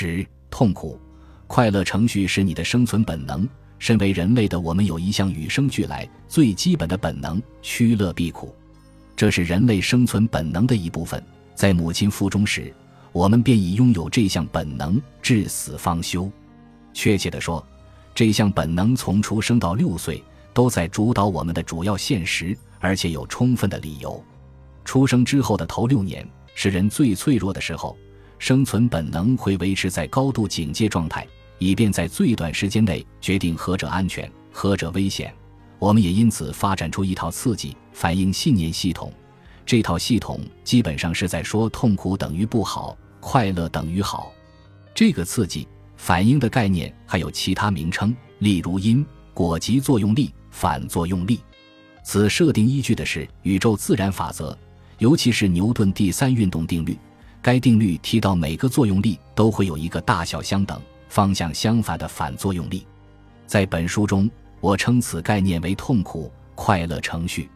十、痛苦、快乐程序是你的生存本能。身为人类的我们有一项与生俱来、最基本的本能——趋乐避苦，这是人类生存本能的一部分。在母亲腹中时，我们便已拥有这项本能，至死方休。确切地说，这项本能从出生到六岁都在主导我们的主要现实，而且有充分的理由。出生之后的头六年是人最脆弱的时候，生存本能会维持在高度警戒状态。以便在最短时间内决定何者安全，何者危险。我们也因此发展出一套刺激反应信念系统。这套系统基本上是在说痛苦等于不好，快乐等于好。这个刺激反应的概念还有其他名称，例如因果及作用力、反作用力。此设定依据的是宇宙自然法则，尤其是牛顿第三运动定律。该定律提到每个作用力都会有一个大小相等。方向相反的反作用力，在本书中，我称此概念为痛苦快乐程序。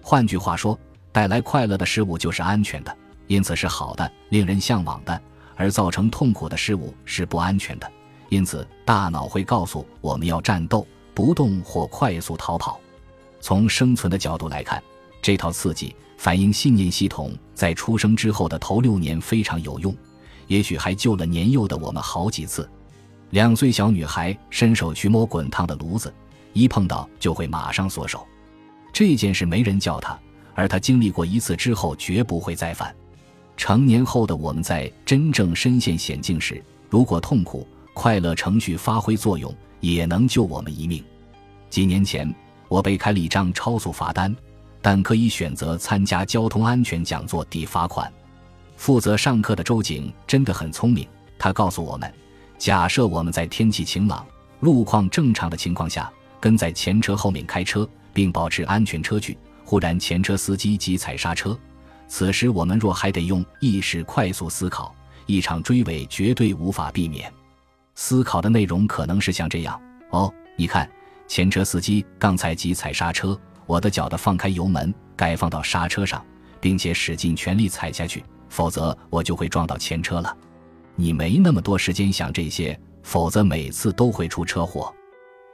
换句话说，带来快乐的事物就是安全的，因此是好的、令人向往的；而造成痛苦的事物是不安全的，因此大脑会告诉我们要战斗、不动或快速逃跑。从生存的角度来看，这套刺激反应信念系统在出生之后的头六年非常有用，也许还救了年幼的我们好几次。两岁小女孩伸手去摸滚烫的炉子，一碰到就会马上缩手。这件事没人教她，而她经历过一次之后绝不会再犯。成年后的我们在真正身陷险境时，如果痛苦快乐程序发挥作用，也能救我们一命。几年前，我被开了一张超速罚单，但可以选择参加交通安全讲座抵罚款。负责上课的周警真的很聪明，他告诉我们。假设我们在天气晴朗、路况正常的情况下，跟在前车后面开车，并保持安全车距，忽然前车司机急踩刹车，此时我们若还得用意识快速思考，一场追尾绝对无法避免。思考的内容可能是像这样：哦，你看，前车司机刚才急踩刹车，我的脚的放开油门，该放到刹车上，并且使尽全力踩下去，否则我就会撞到前车了。你没那么多时间想这些，否则每次都会出车祸。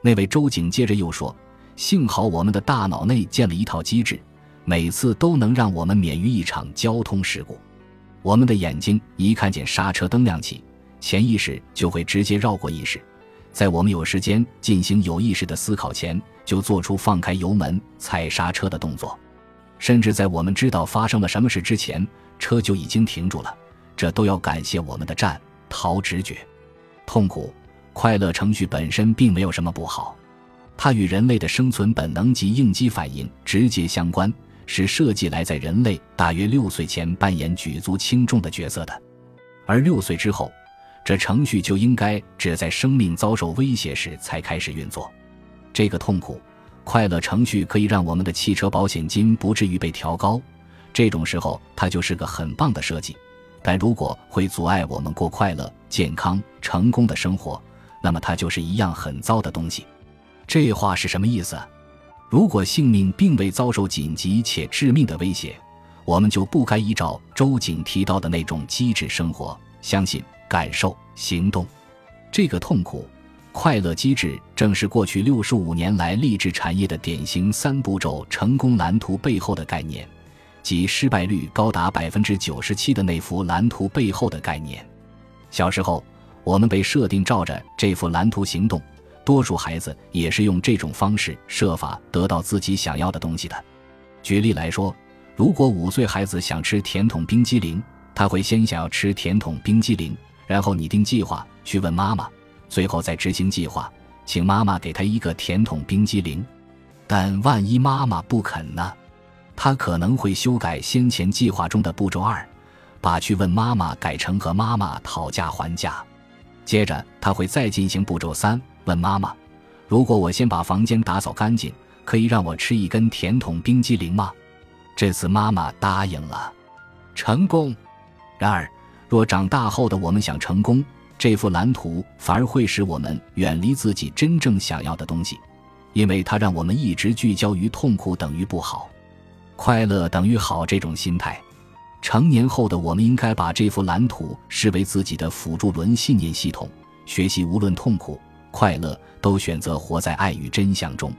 那位周警接着又说：“幸好我们的大脑内建了一套机制，每次都能让我们免于一场交通事故。我们的眼睛一看见刹车灯亮起，潜意识就会直接绕过意识，在我们有时间进行有意识的思考前，就做出放开油门、踩刹车的动作。甚至在我们知道发生了什么事之前，车就已经停住了。”这都要感谢我们的战逃直觉，痛苦快乐程序本身并没有什么不好，它与人类的生存本能及应激反应直接相关，是设计来在人类大约六岁前扮演举足轻重的角色的，而六岁之后，这程序就应该只在生命遭受威胁时才开始运作。这个痛苦快乐程序可以让我们的汽车保险金不至于被调高，这种时候它就是个很棒的设计。但如果会阻碍我们过快乐、健康、成功的生活，那么它就是一样很糟的东西。这话是什么意思？如果性命并未遭受紧急且致命的威胁，我们就不该依照周景提到的那种机制生活、相信、感受、行动。这个痛苦、快乐机制正是过去六十五年来励志产业的典型三步骤成功蓝图背后的概念。即失败率高达百分之九十七的那幅蓝图背后的概念。小时候，我们被设定照着这幅蓝图行动，多数孩子也是用这种方式设法得到自己想要的东西的。举例来说，如果五岁孩子想吃甜筒冰激凌，他会先想要吃甜筒冰激凌，然后拟定计划去问妈妈，最后再执行计划，请妈妈给他一个甜筒冰激凌。但万一妈妈不肯呢？他可能会修改先前计划中的步骤二，把去问妈妈改成和妈妈讨价还价。接着他会再进行步骤三，问妈妈：“如果我先把房间打扫干净，可以让我吃一根甜筒冰激凌吗？”这次妈妈答应了，成功。然而，若长大后的我们想成功，这幅蓝图反而会使我们远离自己真正想要的东西，因为它让我们一直聚焦于痛苦等于不好。快乐等于好这种心态，成年后的我们应该把这幅蓝图视为自己的辅助轮信念系统，学习无论痛苦、快乐，都选择活在爱与真相中。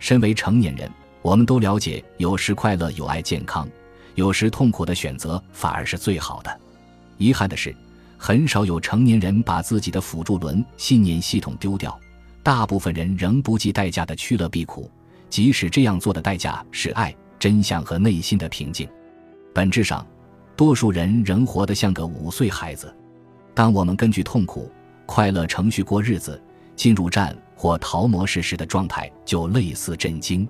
身为成年人，我们都了解，有时快乐、有爱、健康，有时痛苦的选择反而是最好的。遗憾的是，很少有成年人把自己的辅助轮信念系统丢掉，大部分人仍不计代价的趋乐避苦，即使这样做的代价是爱、真相和内心的平静。本质上，多数人仍活得像个五岁孩子。当我们根据痛苦、快乐程序过日子，进入战或逃模式时的状态就类似震惊。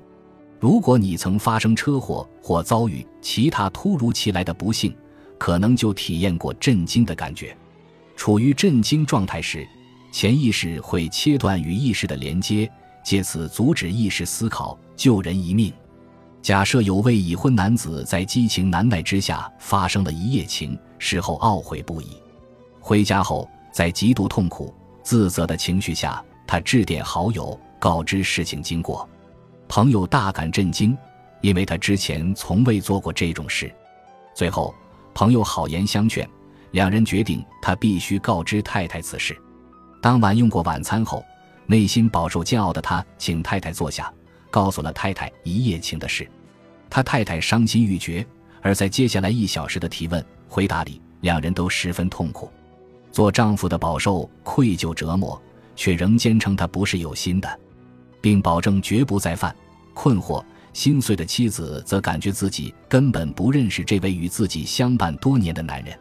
如果你曾发生车祸或遭遇其他突如其来的不幸，可能就体验过震惊的感觉。处于震惊状态时，潜意识会切断与意识的连接，借此阻止意识思考，救人一命。假设有位已婚男子在激情难耐之下发生了一夜情，事后懊悔不已。回家后，在极度痛苦、自责的情绪下，他致电好友告知事情经过。朋友大感震惊，因为他之前从未做过这种事。最后，朋友好言相劝，两人决定他必须告知太太此事。当晚用过晚餐后，内心饱受煎熬的他请太太坐下。告诉了太太一夜情的事，他太太伤心欲绝，而在接下来一小时的提问回答里，两人都十分痛苦。做丈夫的饱受愧疚折磨，却仍坚称他不是有心的，并保证绝不再犯。困惑心碎的妻子则感觉自己根本不认识这位与自己相伴多年的男人。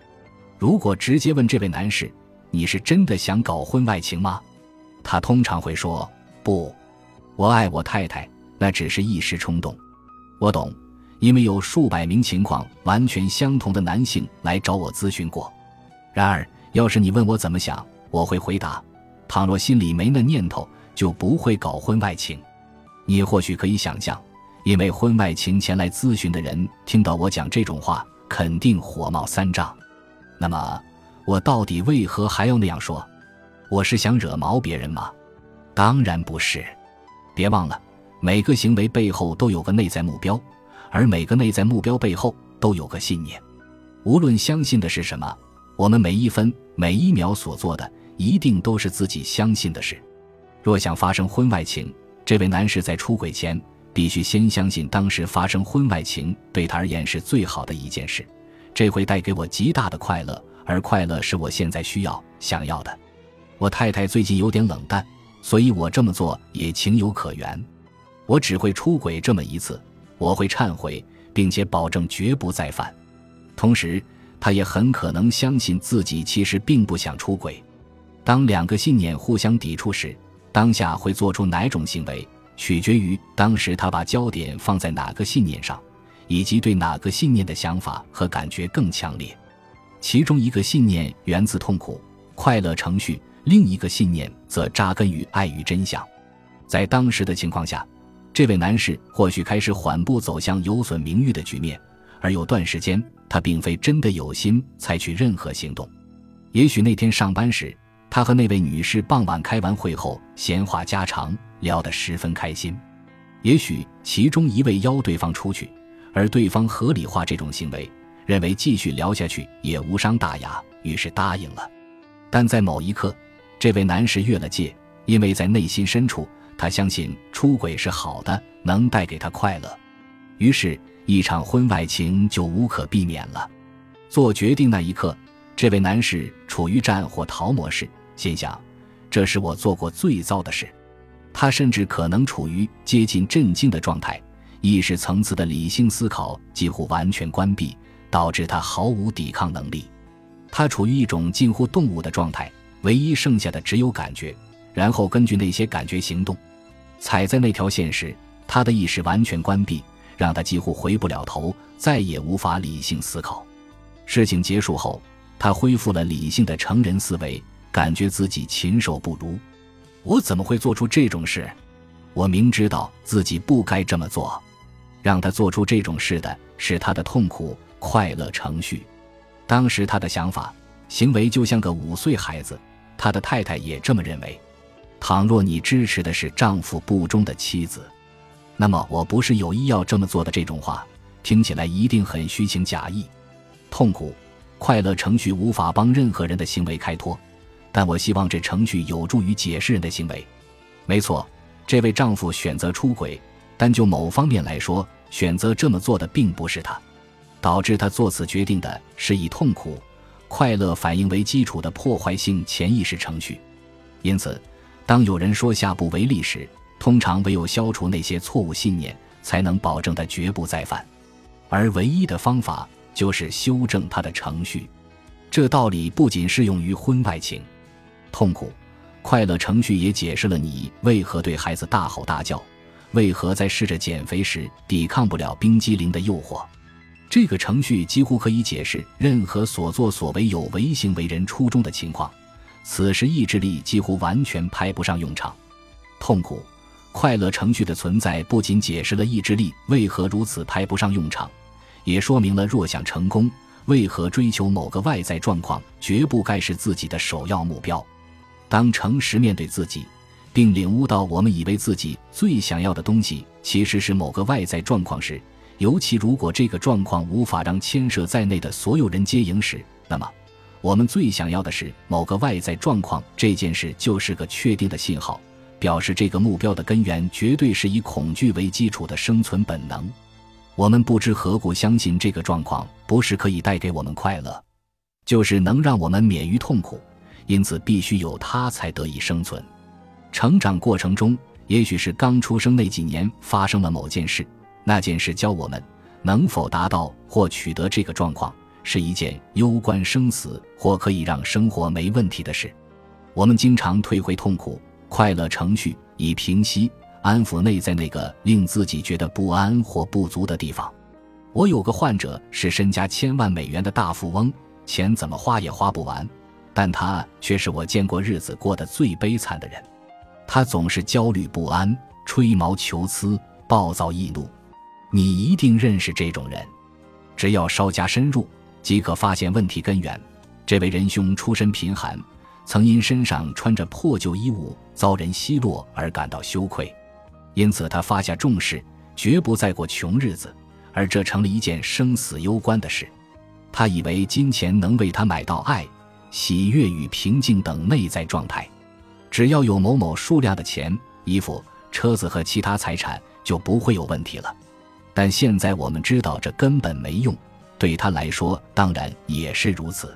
如果直接问这位男士：“你是真的想搞婚外情吗？”他通常会说：“不，我爱我太太。”那只是一时冲动，我懂，因为有数百名情况完全相同的男性来找我咨询过。然而，要是你问我怎么想，我会回答：倘若心里没那念头，就不会搞婚外情。你或许可以想象，因为婚外情前来咨询的人听到我讲这种话，肯定火冒三丈。那么，我到底为何还要那样说？我是想惹毛别人吗？当然不是。别忘了。每个行为背后都有个内在目标，而每个内在目标背后都有个信念。无论相信的是什么，我们每一分每一秒所做的，一定都是自己相信的事。若想发生婚外情，这位男士在出轨前必须先相信当时发生婚外情对他而言是最好的一件事，这会带给我极大的快乐，而快乐是我现在需要想要的。我太太最近有点冷淡，所以我这么做也情有可原。我只会出轨这么一次，我会忏悔，并且保证绝不再犯。同时，他也很可能相信自己其实并不想出轨。当两个信念互相抵触时，当下会做出哪种行为，取决于当时他把焦点放在哪个信念上，以及对哪个信念的想法和感觉更强烈。其中一个信念源自痛苦、快乐程序，另一个信念则扎根于爱与真相。在当时的情况下。这位男士或许开始缓步走向有损名誉的局面，而有段时间他并非真的有心采取任何行动。也许那天上班时，他和那位女士傍晚开完会后闲话家常，聊得十分开心。也许其中一位邀对方出去，而对方合理化这种行为，认为继续聊下去也无伤大雅，于是答应了。但在某一刻，这位男士越了界，因为在内心深处。他相信出轨是好的，能带给他快乐，于是，一场婚外情就无可避免了。做决定那一刻，这位男士处于战或逃模式，心想：“这是我做过最糟的事。”他甚至可能处于接近震惊的状态，意识层次的理性思考几乎完全关闭，导致他毫无抵抗能力。他处于一种近乎动物的状态，唯一剩下的只有感觉，然后根据那些感觉行动。踩在那条线时，他的意识完全关闭，让他几乎回不了头，再也无法理性思考。事情结束后，他恢复了理性的成人思维，感觉自己禽兽不如。我怎么会做出这种事？我明知道自己不该这么做。让他做出这种事的是他的痛苦快乐程序。当时他的想法、行为就像个五岁孩子，他的太太也这么认为。倘若你支持的是丈夫不忠的妻子，那么我不是有意要这么做的。这种话听起来一定很虚情假意。痛苦、快乐程序无法帮任何人的行为开脱，但我希望这程序有助于解释人的行为。没错，这位丈夫选择出轨，但就某方面来说，选择这么做的并不是他，导致他做此决定的是以痛苦、快乐反应为基础的破坏性潜意识程序。因此，当有人说下不为例时，通常唯有消除那些错误信念，才能保证他绝不再犯。而唯一的方法就是修正他的程序。这道理不仅适用于婚外情，痛苦、快乐程序也解释了你为何对孩子大吼大叫，为何在试着减肥时抵抗不了冰激凌的诱惑。这个程序几乎可以解释任何所作所为有违行为人初衷的情况。此时意志力几乎完全派不上用场。痛苦、快乐程序的存在不仅解释了意志力为何如此派不上用场。也说明了，若想成功，为何追求某个外在状况绝不该是自己的首要目标。当诚实面对自己，并领悟到我们以为自己最想要的东西其实是某个外在状况时，尤其如果这个状况无法让牵涉在内的所有人接应时，那么我们最想要的是某个外在状况这件事就是个确定的信号，表示这个目标的根源绝对是以恐惧为基础的生存本能。我们不知何故相信这个状况不是可以带给我们快乐，就是能让我们免于痛苦，因此必须有它才得以生存。成长过程中，也许是刚出生那几年发生了某件事，那件事教我们能否达到或取得这个状况是一件攸关生死或可以让生活没问题的事。我们经常退回痛苦、快乐程序以平息。安抚内在那个令自己觉得不安或不足的地方。我有个患者是身家千万美元的大富翁，钱怎么花也花不完，但他却是我见过日子过得最悲惨的人。他总是焦虑不安、吹毛求疵、暴躁易怒。你一定认识这种人，只要稍加深入，即可发现问题根源。这位仁兄出身贫寒，曾因身上穿着破旧衣物遭人奚落而感到羞愧。因此，他发下重誓，绝不再过穷日子，而这成了一件生死攸关的事。他以为金钱能为他买到爱、喜悦与平静等内在状态，只要有某某数量的钱、衣服、车子和其他财产，就不会有问题了。但现在我们知道，这根本没用。对他来说，当然也是如此。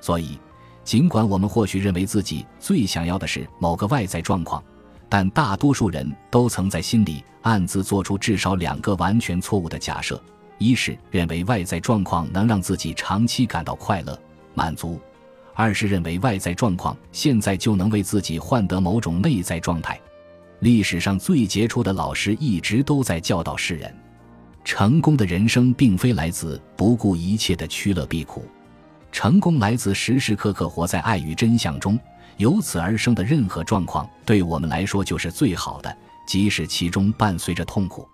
所以，尽管我们或许认为自己最想要的是某个外在状况。但大多数人都曾在心里暗自做出至少两个完全错误的假设：一是认为外在状况能让自己长期感到快乐、满足；二是认为外在状况现在就能为自己换得某种内在状态。历史上最杰出的老师一直都在教导世人：成功的人生并非来自不顾一切的趋乐避苦，成功来自时时刻刻活在爱与真相中。由此而生的任何状况，对我们来说就是最好的，即使其中伴随着痛苦。